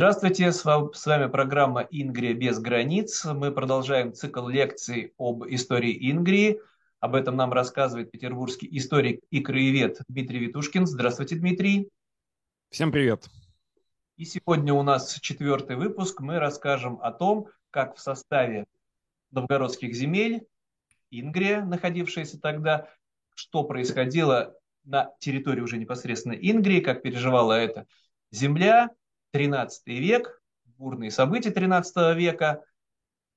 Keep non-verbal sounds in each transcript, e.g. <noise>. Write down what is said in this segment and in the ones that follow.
Здравствуйте, с вами программа «Ингрия без границ». Мы продолжаем цикл лекций об истории Ингрии. Об этом нам рассказывает петербургский историк и краевед Дмитрий Витушкин. Здравствуйте, Дмитрий. Всем привет. И сегодня у нас четвертый выпуск. Мы расскажем о том, как в составе новгородских земель Ингрия, находившаяся тогда, что происходило на территории уже непосредственно Ингрии, как переживала эта земля, 13 век, бурные события 13 века,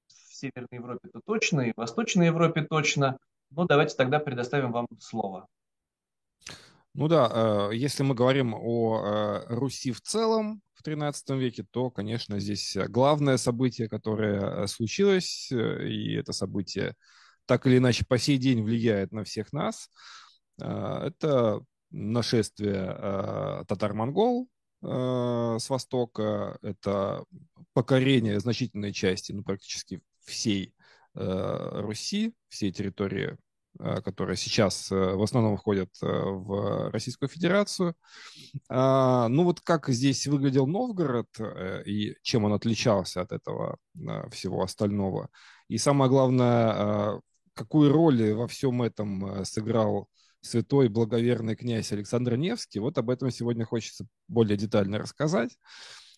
в Северной Европе то точно, и в Восточной Европе точно. Но давайте тогда предоставим вам слово. Ну да, э, если мы говорим о э, Руси в целом в XIII веке, то, конечно, здесь главное событие, которое случилось, э, и это событие так или иначе по сей день влияет на всех нас, это нашествие татар-монгол с востока, это покорение значительной части, ну, практически всей э, Руси, всей территории, э, которая сейчас в основном входит в Российскую Федерацию. А, ну вот как здесь выглядел Новгород и чем он отличался от этого всего остального. И самое главное, какую роль во всем этом сыграл святой благоверный князь Александр Невский. Вот об этом сегодня хочется более детально рассказать,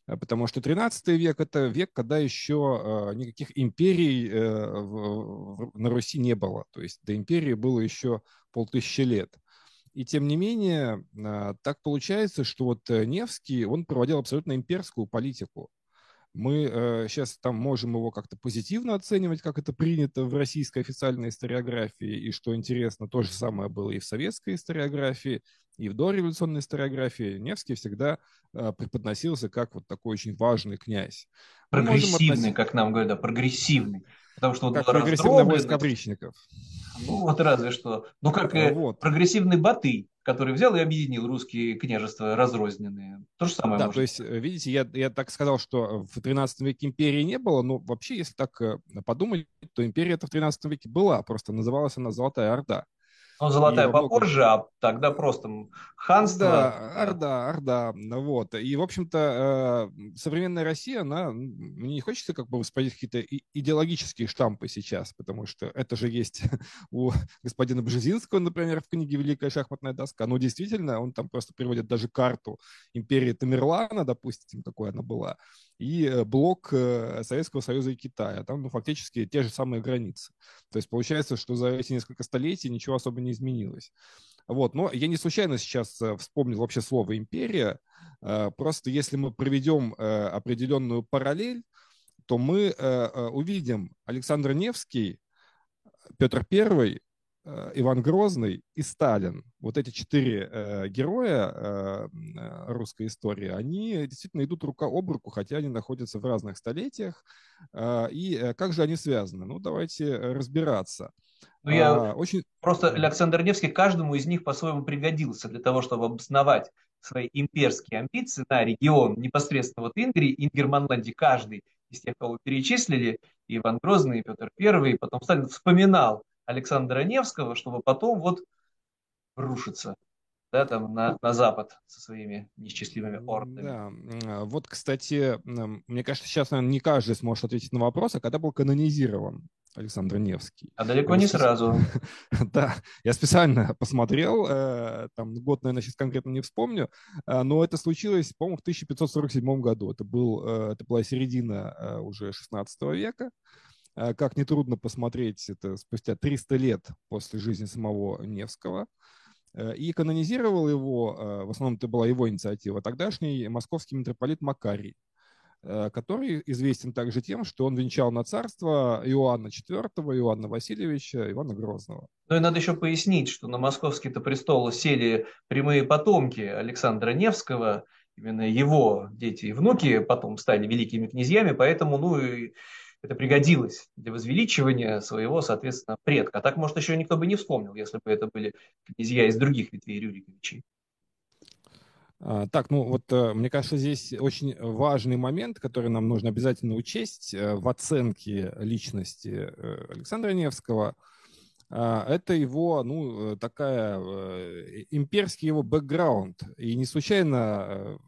э, потому что 13 век – это век, когда еще э, никаких империй э, на Руси не было. То есть до империи было еще полтысячи лет. И тем не менее, так получается, что вот Невский, он проводил абсолютно имперскую политику. Мы э, сейчас там можем его как-то позитивно оценивать, как это принято в российской официальной историографии, и что интересно, то же самое было и в советской историографии, и в дореволюционной историографии. Невский всегда э, преподносился как вот такой очень важный князь. Прогрессивный, относить... как нам говорят, да, прогрессивный. Потому что вот как прогрессивный войск опричников. Ну вот разве что. Ну как вот. прогрессивный Батый который взял и объединил русские княжества разрозненные. То же самое. Да, то есть, э, видите, я, я так сказал, что в 13 веке империи не было, но вообще, если так э, подумать, то империя это в 13 веке была, просто называлась она Золотая Орда. Ну, золотая попозже, а тогда просто ханство. Да, Орда, Орда, вот. И, в общем-то, э, современная Россия, она, мне не хочется как бы воспроизводить какие-то идеологические штампы сейчас, потому что это же есть <laughs> у господина Бжезинского, например, в книге «Великая шахматная доска». Ну, действительно, он там просто приводит даже карту империи Тамерлана, допустим, какой она была, и э, блок э, Советского Союза и Китая. Там ну, фактически те же самые границы. То есть получается, что за эти несколько столетий ничего особо не изменилось. Вот. Но я не случайно сейчас э, вспомнил вообще слово «империя». Просто если мы проведем определенную параллель, то мы увидим Александр Невский, Петр Первый Иван Грозный и Сталин. Вот эти четыре э, героя э, э, русской истории, они действительно идут рука об руку, хотя они находятся в разных столетиях. Э, и э, как же они связаны? Ну, давайте разбираться. Ну, я а, очень... Просто Александр Невский каждому из них по-своему пригодился для того, чтобы обосновать свои имперские амбиции на регион непосредственно вот Ингрии, Ингерманландии, каждый из тех, кого перечислили, Иван Грозный, и Петр Первый, потом Сталин вспоминал Александра Невского, чтобы потом вот рушиться да, там на, на запад со своими несчастливыми ордами. Да, а, вот, кстати, мне кажется, сейчас, наверное, не каждый сможет ответить на вопрос, а когда был канонизирован Александр Невский? А далеко не сразу. <laughs> Да, я специально <laughs> посмотрел, э, там год, наверное, сейчас конкретно не вспомню, а, но это случилось, по-моему, в 1547 году. Это, был, э, это была середина э, уже 16 века. Э, как нетрудно посмотреть, это спустя 300 лет после жизни самого Невского. Э, и канонизировал его, э, в основном это была его инициатива, тогдашний московский митрополит Макарий, который известен также тем, что он венчал на царство Иоанна IV, Иоанна Васильевича, Ивана Грозного. Ну и надо еще пояснить, что на московский-то престол сели прямые потомки Александра Невского, именно его дети и внуки потом стали великими князьями, поэтому, ну, и это пригодилось для возвеличивания своего, соответственно, предка. А так, может, еще никто бы не вспомнил, если бы это были князья из других ветвей Рюриковичей. А, так, ну вот э, мне кажется, здесь очень важный момент, который нам нужно обязательно учесть э, в оценке личности э, Александра Невского. А, это его, ну, такая, имперский его бэкграунд. И не случайно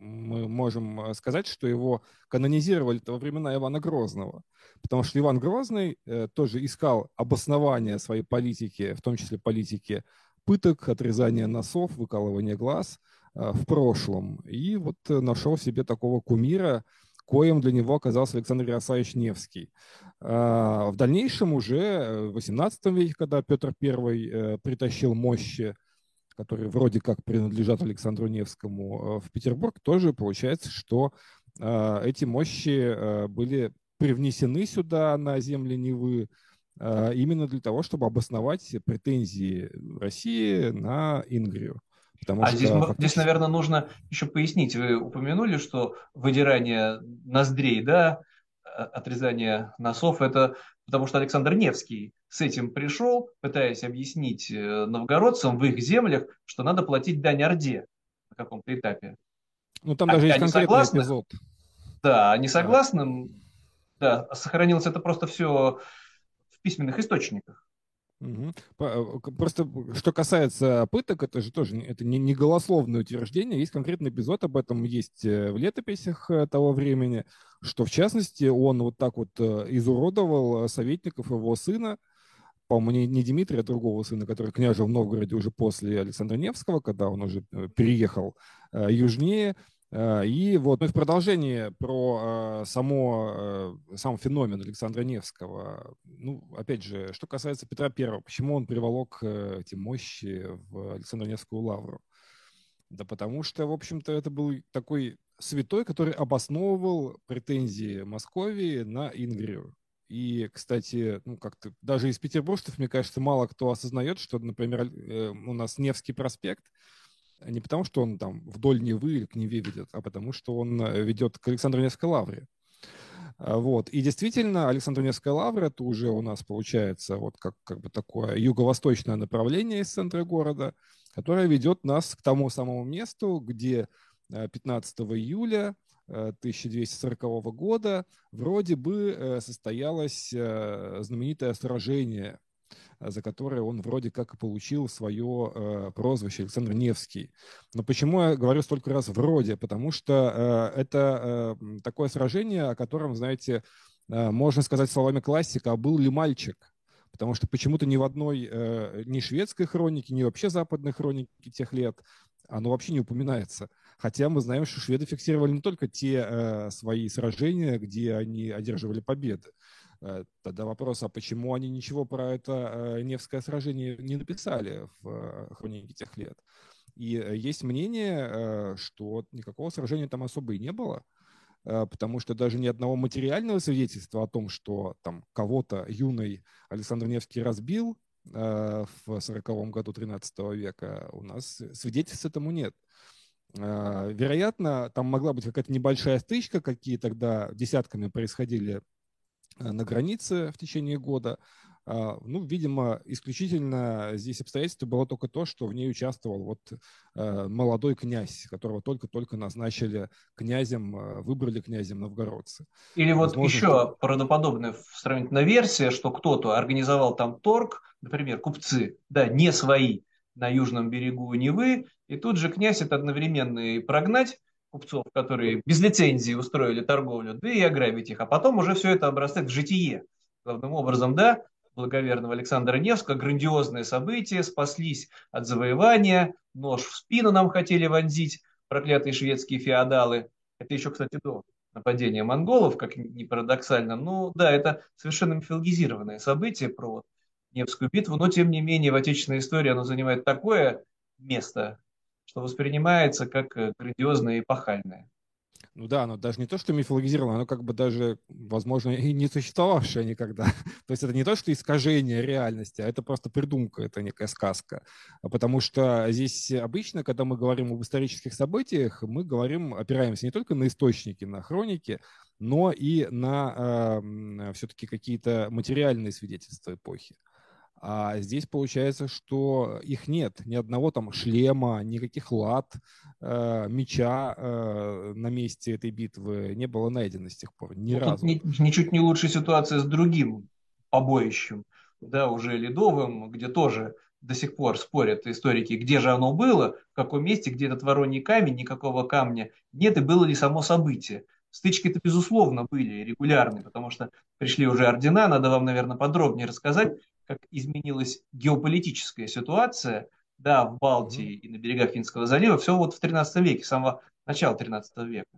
мы можем э, сказать, что его канонизировали во времена Ивана Грозного. Потому что Иван Грозный э, тоже искал обоснование своей политики, в том числе политики пыток, отрезания носов, выкалывания глаз э, в прошлом. И вот нашел себе такого кумира, коим для него оказался Александр Ярославович Невский. В дальнейшем уже в XVIII веке, когда Петр I притащил мощи которые вроде как принадлежат Александру Невскому э, в Петербург, тоже получается, что э, эти мощи э, были привнесены сюда на земли Невы именно для того, чтобы обосновать претензии России на Ингрию. Потому а что здесь, фактически... здесь, наверное, нужно еще пояснить. Вы упомянули, что выдирание ноздрей, да, отрезание носов, это потому что Александр Невский с этим пришел, пытаясь объяснить э, новгородцам в их землях, что надо платить дань Орде на каком-то этапе. Ну, там а, даже есть конкретный согласны, эпизод. Да, они согласны. Да. да, сохранилось это просто все в письменных источниках. Угу. Просто что касается пыток, это же тоже это не, не голословное утверждение, есть конкретный эпизод об этом, есть э, в летописях э, того времени, что в частности он вот так вот изуродовал советников его сына, по-моему, не, не Дмитрия, а другого сына, который княжил в Новгороде уже после Александра Невского, когда он уже переехал южнее, и вот ну, в продолжение про э, само, э, сам феномен Александра Невского. Ну, опять же, что касается Петра Первого, почему он приволок эти мощи в Александра Невскую лавру? Да потому что, в общем-то, это был такой святой, который обосновывал претензии Московии на Ингрию. И, кстати, ну, как-то даже из петербуржцев, мне кажется, мало кто осознает, что, например, у нас Невский проспект – не потому, что он там вдоль Невы или к Неве ведет, а потому, что он э, ведет к Александру Невской лавре. А, вот. И действительно, Александр Невская лавра, это уже у нас получается вот как, как бы такое юго-восточное направление из центра города, которое ведет нас к тому самому месту, где 15 э, июля 1240 э, года вроде бы состоялось знаменитое сражение за которое он вроде как и получил свое э, прозвище Александр Невский. Но почему я говорю столько раз «вроде»? Потому что э, это э, такое сражение, о котором, знаете, э, можно сказать словами классика, а был ли мальчик? Потому что почему-то ни в одной, э, ни шведской хронике, ни вообще западной хроники тех лет оно вообще не упоминается. Хотя мы знаем, что шведы фиксировали не только те э, свои сражения, где они одерживали победы, Э, тогда вопрос, а почему они ничего про это э, Невское сражение не написали в э, хронике тех лет? И есть мнение, что никакого сражения там особо и не было, потому что даже ни одного материального свидетельства о том, что там кого-то юный Александр Невский разбил в 40 году 13 века, у нас свидетельств этому нет. Вероятно, там могла быть какая-то небольшая стычка, какие тогда десятками происходили Э, на границе в течение года. А, ну, видимо, исключительно здесь обстоятельство было только то, что в ней участвовал вот э, молодой князь, которого только-только назначили князем, э, выбрали князем новгородцы. Или вот Возможно, еще что... правдоподобная сравнительная версия, что кто-то организовал там торг, например, купцы, да, не свои, на южном берегу Невы, и тут же князь это одновременно и прогнать, купцов, которые без лицензии устроили торговлю, да и ограбить их. А потом уже все это обрастает в житие. Главным образом, да, благоверного Александра Невского, грандиозное событие, спаслись от завоевания, нож в спину нам хотели вонзить проклятые шведские феодалы. Это еще, кстати, до нападения монголов, как ни парадоксально. Ну да, это совершенно мифологизированное событие про Невскую битву, но тем не менее в отечественной истории оно занимает такое место, что воспринимается как э, грандиозное и эпохальное. Ну да, оно даже не то, что мифологизировано, оно как бы даже, возможно, и не существовавшее никогда. <laughs> то есть это не то, что искажение реальности, а это просто придумка, это некая сказка. А потому что здесь обычно, когда мы говорим об исторических событиях, мы говорим, опираемся не только на источники, на хроники, но и на э, все-таки какие-то материальные свидетельства эпохи. А здесь получается, что их нет. Ни одного там шлема, никаких лад, э, меча э, на месте этой битвы не было найдено с тех пор. Ни ну, разу. Ни, ничуть не лучшая ситуация с другим побоищем, да, уже ледовым, где тоже до сих пор спорят историки, где же оно было, в каком месте, где этот вороний камень, никакого камня нет, и было ли само событие. Стычки-то, безусловно, были регулярные, потому что пришли уже ордена, надо вам, наверное, подробнее рассказать, как изменилась геополитическая ситуация, да, в Балтии и на берегах Финского залива, все вот в 13 веке, с самого начала 13 века.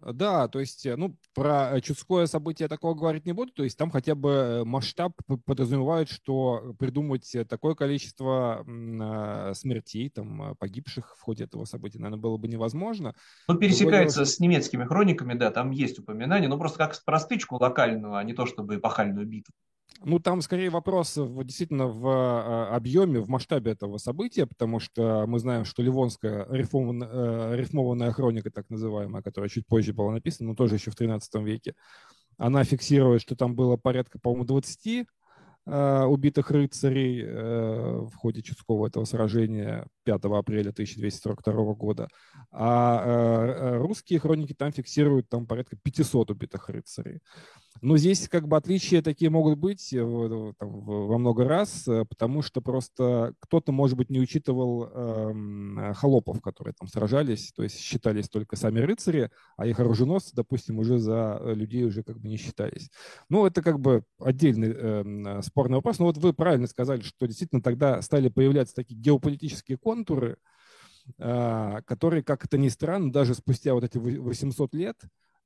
Да, то есть, э, ну, про э, чудское событие такого говорить не буду, то есть там хотя бы э, масштаб подразумевает, что придумать такое количество смертей, там, погибших в ходе этого события, наверное, было бы невозможно. Ну, пересекается дело, с немецкими хрониками, да, там есть упоминание, но просто как простычку локальную, а не то чтобы эпохальную битву. Ну, там скорее вопрос в, действительно в а, объеме, в масштабе этого события, потому что мы знаем, что Ливонская рифмованная, э, рифмованная хроника, так называемая, которая чуть позже была написана, но тоже еще в 13 веке, она фиксирует, что там было порядка, по-моему, 20 э, убитых рыцарей э, в ходе Чудского этого сражения 5 апреля 1242 года. А русские хроники там фиксируют там порядка 500 убитых рыцарей. Но здесь как бы отличия такие могут быть э, там, во много раз, э, потому что просто кто-то, может быть, не учитывал э, холопов, которые там сражались, то есть считались только сами рыцари, а их оруженосцы, допустим, уже за людей уже как бы не считались. Ну, это как бы отдельный э, спорный вопрос. Но вот вы правильно сказали, что действительно тогда стали появляться такие геополитические контуры, э, которые, как это ни странно, даже спустя вот эти 800 лет,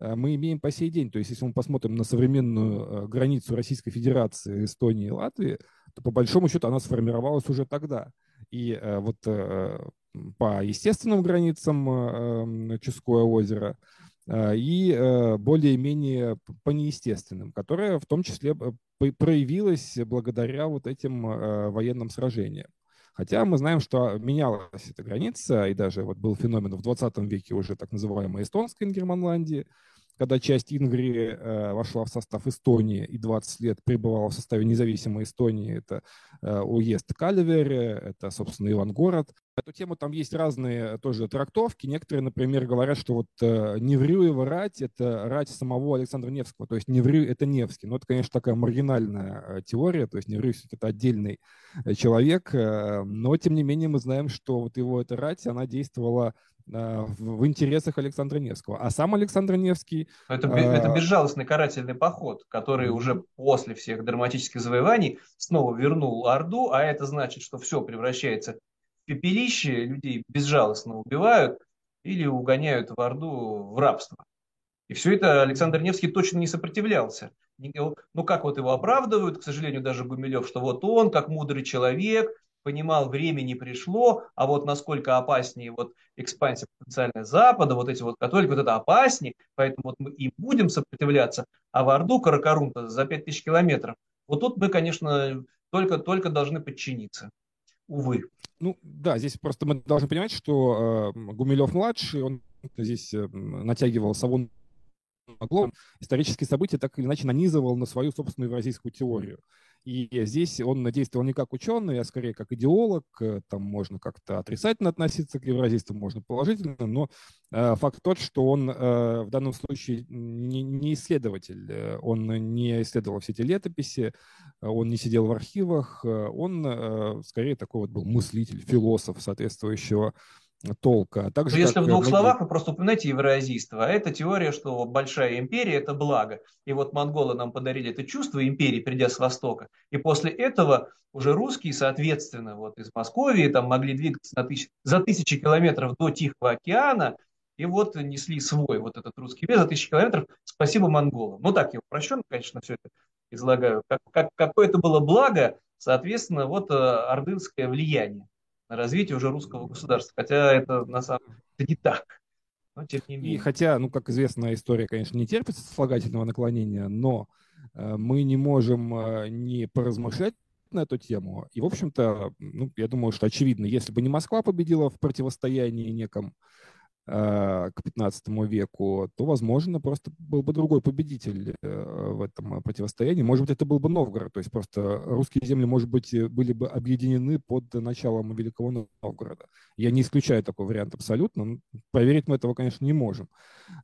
Э, мы имеем по сей день. То есть если мы посмотрим на современную э, границу Российской Федерации, Эстонии и Латвии, то по большому счету она сформировалась уже тогда. И вот по естественным границам Ческое озеро и более-менее по неестественным, которое в том числе проявилось благодаря вот этим военным сражениям. Хотя мы знаем, что менялась эта граница, и даже вот был феномен в 20 веке уже так называемой эстонской Ингерманландии, когда часть Ингрии э, вошла в состав Эстонии и 20 лет пребывала в составе независимой Эстонии, это э, уезд Кальвере, это, собственно, Ивангород. Эту тему там есть разные тоже трактовки. Некоторые, например, говорят, что вот э, Неврюева рать – это рать самого Александра Невского, то есть Неврю – это Невский. Но это, конечно, такая маргинальная э, теория, то есть Неврюев – это отдельный э, человек, э, но, тем не менее, мы знаем, что вот его эта рать, она действовала в интересах Александра Невского. А сам Александр Невский... Это, это безжалостный карательный поход, который уже после всех драматических завоеваний снова вернул Орду, а это значит, что все превращается в пепелище, людей безжалостно убивают или угоняют в Орду в рабство. И все это Александр Невский точно не сопротивлялся. Ну как вот его оправдывают, к сожалению, даже Гумилев, что вот он, как мудрый человек, понимал, время не пришло, а вот насколько опаснее вот экспансия потенциальная Запада, вот эти вот католики, вот это опаснее, поэтому вот мы и будем сопротивляться, а в Орду Каракарум за 5000 километров, вот тут мы, конечно, только, только должны подчиниться. Увы. Ну да, здесь просто мы должны понимать, что э, Гумилев-младший, он здесь э, натягивал Савон исторические события так или иначе нанизывал на свою собственную евразийскую теорию. И здесь он действовал не как ученый, а скорее как идеолог. Э, там можно как-то отрицательно относиться к евразийствам, можно положительно, но э, факт тот, что он э, в данном случае не, исследователь. Он не исследовал все эти летописи, он не сидел в архивах, он скорее такой вот был мыслитель, философ соответствующего толка. А также, Если в двух многие... словах, вы просто упоминаете евразийство. А это теория, что большая империя – это благо. И вот монголы нам подарили это чувство империи, придя с Востока. И после этого уже русские, соответственно, вот из Московии там могли двигаться на тысяч... за тысячи километров до Тихого океана, и вот несли свой вот этот русский вес за тысячи километров. Спасибо монголам. Ну так, я упрощенно, конечно, все это излагаю. Как, как, какое это было благо, соответственно, вот э, ордынское влияние на развитие уже русского государства. Хотя это на самом деле это не так. Но, тем не менее. И хотя, ну, как известно, история, конечно, не терпит сослагательного наклонения, но э, мы не можем э, не поразмышлять на эту тему. И, в общем-то, ну, я думаю, что очевидно, если бы не Москва победила в противостоянии неком, к 15 веку, то, возможно, просто был бы другой победитель в этом противостоянии. Может быть, это был бы Новгород, то есть просто русские земли, может быть, были бы объединены под началом Великого Новгорода. Я не исключаю такой вариант абсолютно, но проверить мы этого, конечно, не можем.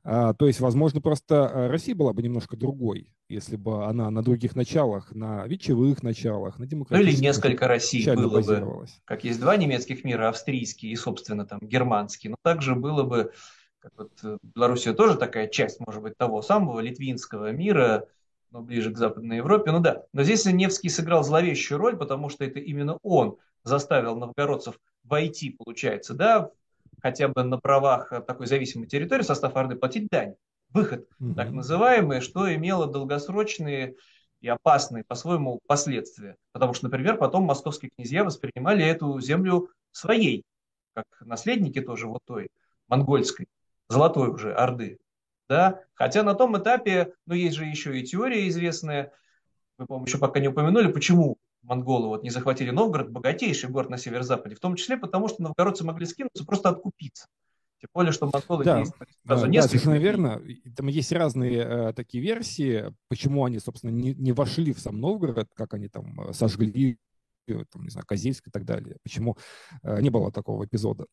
То есть, возможно, просто Россия была бы немножко другой, если бы она на других началах, на вечевых началах, на демократических... Ну или несколько Россий было бы. Как есть два немецких мира, австрийский и, собственно, там, германский. Но также было бы, как вот э, Белоруссия тоже такая часть, может быть, того самого литвинского мира, но ближе к Западной Европе. Ну да, но здесь Невский сыграл зловещую роль, потому что это именно он заставил новгородцев войти, получается, да, хотя бы на правах такой зависимой территории состав Орды платить дань выход, mm-hmm. так называемый, что имело долгосрочные и опасные по-своему последствия. Потому что, например, потом московские князья воспринимали эту землю своей, как наследники тоже вот той монгольской, золотой уже Орды. Да? Хотя на том этапе, ну, есть же еще и теория известная, вы, по-моему, еще пока не упомянули, почему монголы вот не захватили Новгород, богатейший город на северо-западе, в том числе потому, что новгородцы могли скинуться, просто откупиться. Тем более, что монголы да. действовали сразу да, несколько. Да, совершенно верно. Там есть разные э, такие версии, почему они, собственно, не, не вошли в сам Новгород, как они там э, сожгли, там, не знаю, Козельск и так далее. Почему э, не было такого эпизода.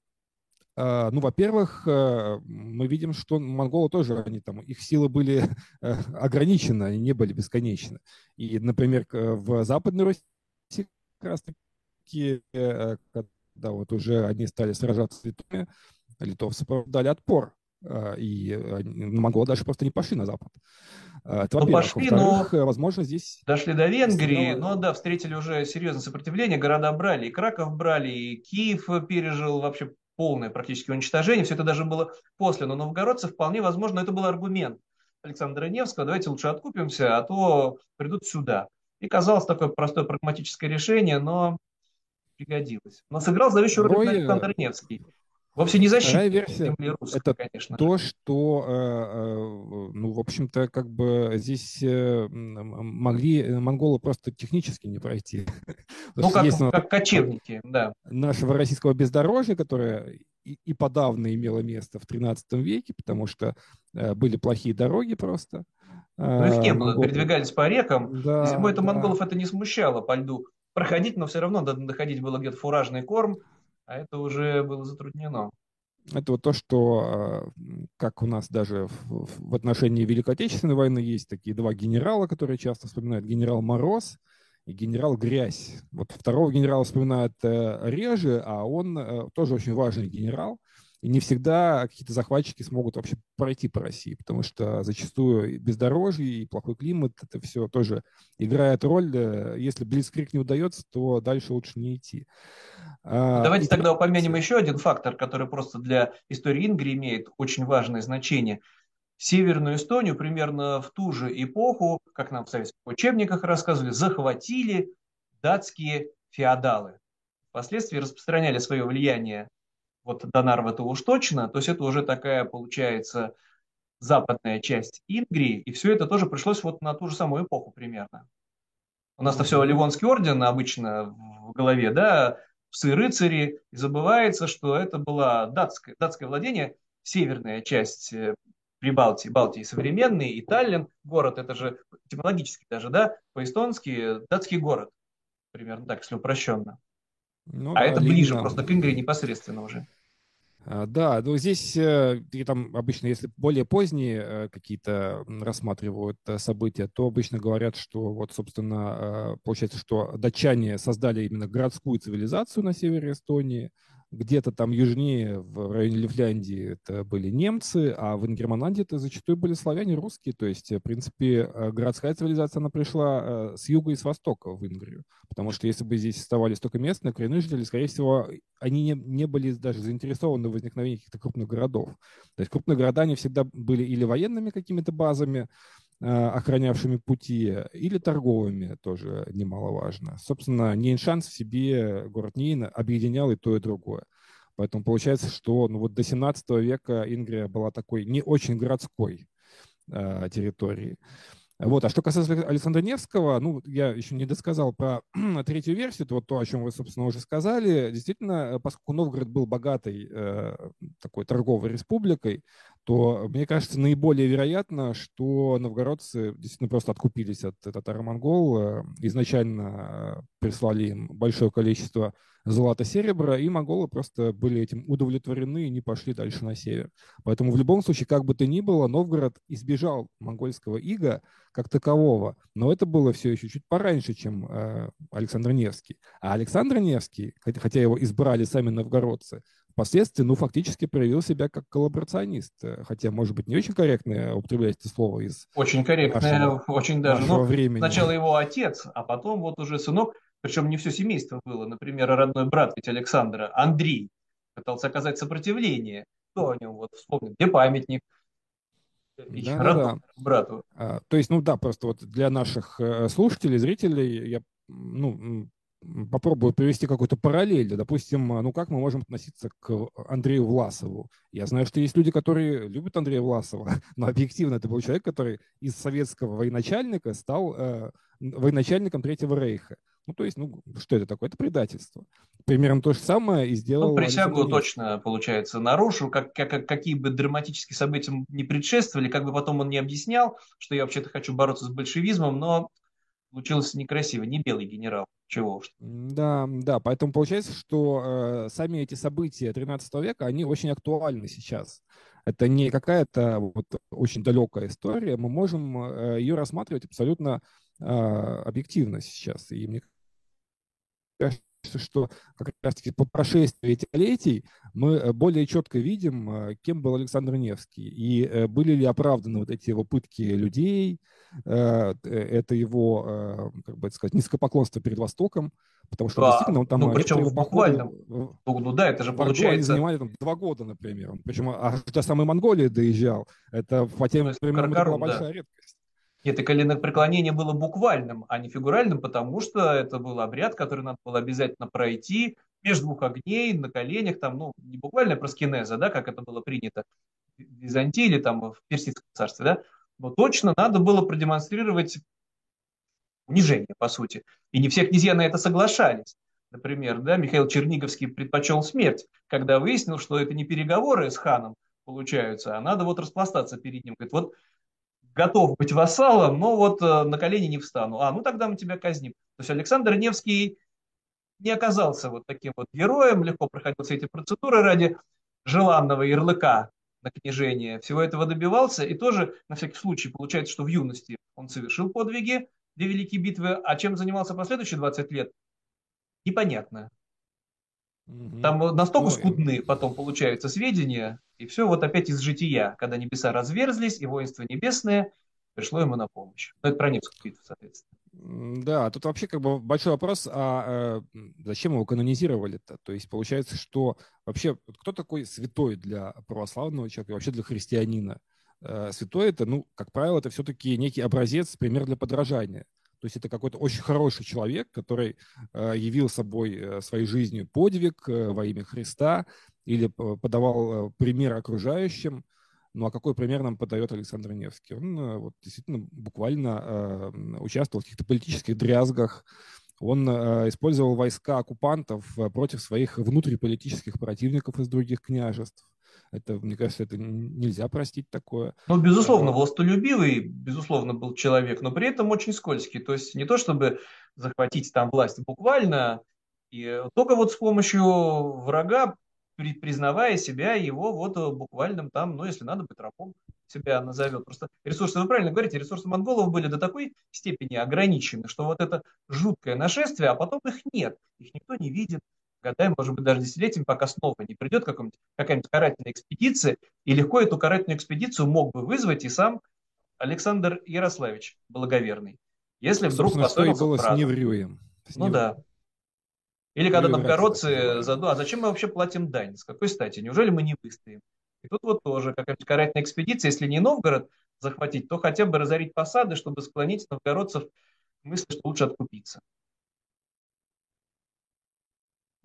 Uh, ну, во-первых, uh, мы видим, что монголы тоже, они там, их силы были uh, <laughs> ограничены, они не были бесконечны. И, например, в Западной Руси как раз таки, когда вот уже они стали сражаться с литвами, литовцы дали отпор, и монголы даже просто не пошли на запад. Это, ну, пошли, но э, возможно, здесь... Дошли до Венгрии, но да, встретили уже серьезное сопротивление, города брали, и Краков брали, и Киев пережил вообще полное практически уничтожение. Все это даже было после, но новгородцы вполне возможно, это был аргумент Александра Невского, давайте лучше откупимся, а то придут сюда. И казалось такое простое прагматическое решение, но пригодилось. Но сыграл зловещую роль Александр Невский. Вовсе не защита версия земли русской, это конечно. то, что, э, э, ну, в общем-то, как бы здесь э, могли монголы просто технически не пройти. <laughs> Ну, как, есть, как кочевники, да. Нашего российского бездорожья, которое и, и подавно имело место в 13 веке, потому что были плохие дороги просто. Ну, их не было, Монголы... передвигались по рекам. Да, Зимой это да. монголов это не смущало по льду проходить, но все равно доходить было где-то фуражный корм, а это уже было затруднено. Это вот то, что, а, как у нас даже в, в отношении Великой Отечественной войны есть такие два генерала, которые часто вспоминают, генерал Мороз и генерал Грязь. Вот второго генерала вспоминают э, реже, а он э, тоже очень важный генерал. И не всегда какие-то захватчики смогут вообще пройти по России, потому что зачастую бездорожье и плохой климат, это все тоже играет роль. Если Блицкрик не удается, то дальше лучше не идти. А, Давайте тогда упомянем еще один фактор, который просто для истории Ингрии имеет очень важное значение. Северную Эстонию примерно в ту же эпоху, как нам в советских учебниках рассказывали, захватили датские феодалы. Впоследствии распространяли свое влияние вот до Нарвы-то уж точно, то есть это уже такая, получается, западная часть Ингрии, и все это тоже пришлось вот на ту же самую эпоху примерно. У нас-то все Ливонский орден обычно в голове, да, псы-рыцари, и забывается, что это было датское, датское владение, северная часть э, Прибалтии, Балтии современный, и Таллин, город, это же этимологически даже, да, по-эстонски датский город, примерно так, если упрощенно. Ну, а да, это ближе Ленина... просто к Ингрии непосредственно уже. А, да, ну здесь э, там обычно, если более поздние э, какие-то рассматривают э, события, то обычно говорят, что вот, собственно, получается, что датчане создали именно городскую цивилизацию на севере Эстонии, где-то там южнее, в районе Лифляндии, это были немцы, а в Ингерманландии это зачастую были славяне русские. То есть, в принципе, э, городская цивилизация, она пришла э, с юга и с востока в Ингрию. Потому что если бы здесь оставались только местные, коренные жители, скорее всего, они не, не были даже заинтересованы в возникновении каких-то крупных городов. То есть крупные города, они всегда были или военными какими-то базами, Э, охранявшими пути, или торговыми, тоже немаловажно. Собственно, Нейншанс в себе, город Нейн, объединял и то, и другое. Поэтому получается, что ну, вот до 17 века Ингрия была такой не очень городской э, территорией. Вот. А что касается Александра Невского, ну, я еще не досказал про <clears throat> третью версию, это вот то, о чем вы, собственно, уже сказали. Действительно, поскольку Новгород был богатой э, такой торговой республикой, то, мне кажется, наиболее вероятно, что новгородцы действительно просто откупились от татаро-монгол, э, изначально прислали им большое количество золота-серебра, и монголы просто были этим удовлетворены и не пошли дальше на север. Поэтому в любом случае, как бы то ни было, Новгород избежал монгольского ига, как такового. Но это было все еще чуть пораньше, чем э, Александр Невский. А Александр Невский, хотя его избрали сами новгородцы, впоследствии, ну, фактически проявил себя как коллаборационист. Хотя, может быть, не очень корректное употреблять это слово из Очень корректное, нашего, очень даже. Нашего ну, времени. Сначала его отец, а потом вот уже сынок, причем не все семейство было. Например, родной брат ведь Александра, Андрей, пытался оказать сопротивление. Кто о нем вот вспомнит? Где памятник? да, да. брату. А, то есть, ну да, просто вот для наших э, слушателей, зрителей, я ну, попробую привести какую-то параллель. Допустим, ну как мы можем относиться к Андрею Власову? Я знаю, что есть люди, которые любят Андрея Власова, <laughs> но объективно это был человек, который из советского военачальника стал э, военачальником Третьего Рейха. Ну, то есть, ну, что это такое? Это предательство. Примерно то же самое и сделал... Ну, присягу Александр точно, получается, нарушил. Как, как, какие бы драматические события не предшествовали, как бы потом он не объяснял, что я вообще-то хочу бороться с большевизмом, но получилось некрасиво, не белый генерал. Чего уж. Да, да, поэтому получается, что э, сами эти события 13 века, они очень актуальны сейчас. Это не какая-то вот очень далекая история, мы можем э, ее рассматривать абсолютно э, объективно сейчас. И мне кажется, что как раз-таки по прошествии этих летий мы э, более четко видим, э, кем был Александр Невский, и э, были ли оправданы вот эти его пытки людей, это его, как бы сказать, низкопоклонство перед Востоком, потому что да, действительно он там... Ну, причем в буквальном. Ну, ну да, это же получается... Они занимали там два года, например. Причем аж до самой Монголии доезжал. Это по тем временам была большая да. редкость. Это коленопреклонение было буквальным, а не фигуральным, потому что это был обряд, который надо было обязательно пройти между двух огней, на коленях, там, ну, не буквально проскинеза, да, как это было принято в Византии или там в Персидском царстве, да, но точно надо было продемонстрировать унижение, по сути. И не все князья на это соглашались. Например, да, Михаил Черниговский предпочел смерть, когда выяснил, что это не переговоры с ханом получаются, а надо вот распластаться перед ним. Говорит, вот готов быть вассалом, но вот э, на колени не встану. А, ну тогда мы тебя казним. То есть Александр Невский не оказался вот таким вот героем, легко проходил все эти процедуры ради желанного ярлыка на княжение. Всего этого добивался и тоже, на всякий случай, получается, что в юности он совершил подвиги, две великие битвы, а чем занимался последующие 20 лет, непонятно. Там настолько скудны потом получаются сведения, и все вот опять из жития, когда небеса разверзлись, и воинство небесное пришло ему на помощь. Но это про Невскую битву, соответственно. Да, тут вообще как бы большой вопрос, а э, зачем его канонизировали-то? То есть получается, что вообще кто такой святой для православного человека и вообще для христианина? Э, святой это, ну, как правило, это все-таки некий образец, пример для подражания. То есть это какой-то очень хороший человек, который э, явил собой э, своей жизнью подвиг э, во имя Христа или подавал пример окружающим. Ну а какой пример нам подает Александр Невский? Он вот, действительно буквально участвовал в каких-то политических дрязгах, он использовал войска оккупантов против своих внутриполитических противников из других княжеств. Это, мне кажется, это нельзя простить такое. Ну, безусловно, властолюбивый, безусловно, был человек, но при этом очень скользкий. То есть не то, чтобы захватить там власть буквально, и только вот с помощью врага, признавая себя его вот буквальным там, ну, если надо быть рабом, себя назовет. Просто ресурсы, вы правильно говорите, ресурсы монголов были до такой степени ограничены, что вот это жуткое нашествие, а потом их нет, их никто не видит, годами, может быть, даже десятилетиями, пока снова не придет какая-нибудь карательная экспедиция, и легко эту карательную экспедицию мог бы вызвать и сам Александр Ярославич Благоверный. Если вдруг Собственно, что и было с Неврюем. С ну да. Или когда новгородцы задумали, а зачем мы вообще платим дань? С какой стати? Неужели мы не выстоим? И тут вот тоже какая-нибудь карательная экспедиция, если не Новгород захватить, то хотя бы разорить посады, чтобы склонить новгородцев к мысли, что лучше откупиться.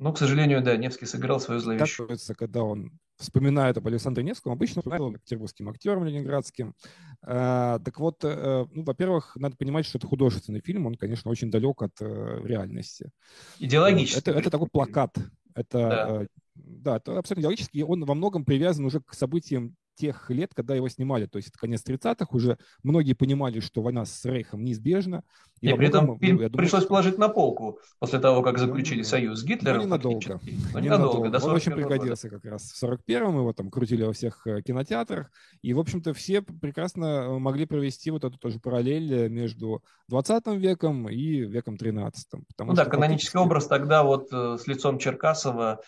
Но, к сожалению, да, Невский сыграл свою зловещую. Так, когда он вспоминает об Александре Невском, обычно вспоминает о петербургским актером ленинградским. А, так вот, а, ну, во-первых, надо понимать, что это художественный фильм, он, конечно, очень далек от а, реальности. Идеологически. Это, это такой плакат. Это, да. да, это абсолютно идеологический. Он во многом привязан уже к событиям тех лет, когда его снимали, то есть это конец 30-х, уже многие понимали, что война с Рейхом неизбежна. И, и при этом фильм ну, думаю, пришлось положить на полку после того, как заключили да, союз с Гитлером. Ну, ненадолго. Но ненадолго. До Он очень пригодился года. как раз в 41-м, его там крутили во всех э, кинотеатрах, и, в общем-то, все прекрасно э, могли провести вот эту тоже параллель э, между 20 веком и веком 13. Ну да, канонический образ тогда вот с лицом Черкасова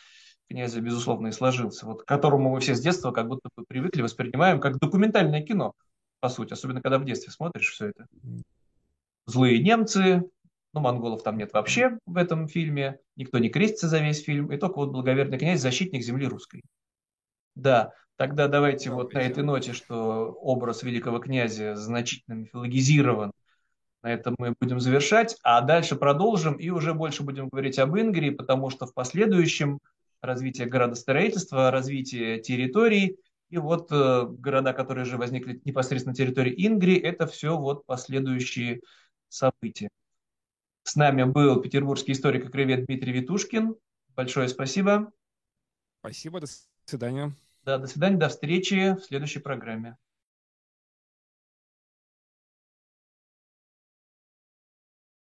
князя, безусловно, и сложился, вот, к которому мы все с детства как будто бы привыкли, воспринимаем как документальное кино, по сути, особенно когда в детстве смотришь все это. Злые немцы, ну, монголов там нет вообще в этом фильме, никто не крестится за весь фильм, и только вот благоверный князь, защитник земли русской. Да, тогда давайте да, вот на этой ноте, что образ великого князя значительно мифологизирован, на этом мы будем завершать, а дальше продолжим и уже больше будем говорить об Ингрии, потому что в последующем развитие градостроительства, развитие территорий. И вот э, города, которые же возникли непосредственно на территории Ингрии, это все вот последующие события. С нами был петербургский историк и краевед Дмитрий Витушкин. Большое спасибо. Спасибо, до свидания. Да, до свидания, до встречи в следующей программе.